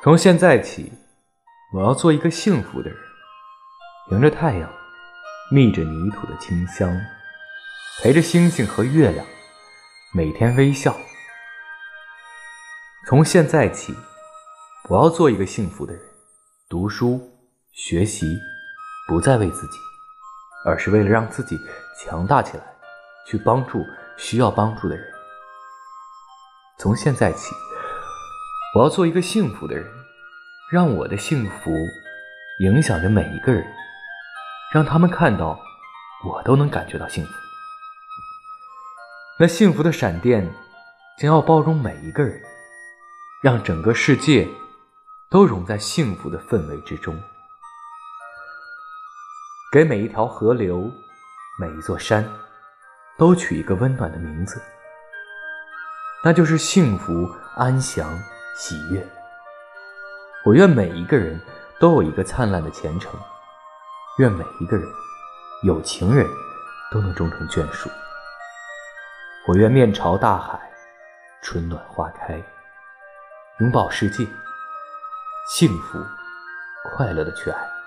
从现在起，我要做一个幸福的人，迎着太阳，觅着泥土的清香，陪着星星和月亮，每天微笑。从现在起，我要做一个幸福的人，读书学习，不再为自己，而是为了让自己强大起来，去帮助需要帮助的人。从现在起。我要做一个幸福的人，让我的幸福影响着每一个人，让他们看到我都能感觉到幸福。那幸福的闪电将要包容每一个人，让整个世界都融在幸福的氛围之中。给每一条河流、每一座山都取一个温暖的名字，那就是幸福安详。喜悦，我愿每一个人都有一个灿烂的前程，愿每一个人有情人都能终成眷属。我愿面朝大海，春暖花开，拥抱世界，幸福快乐的去爱。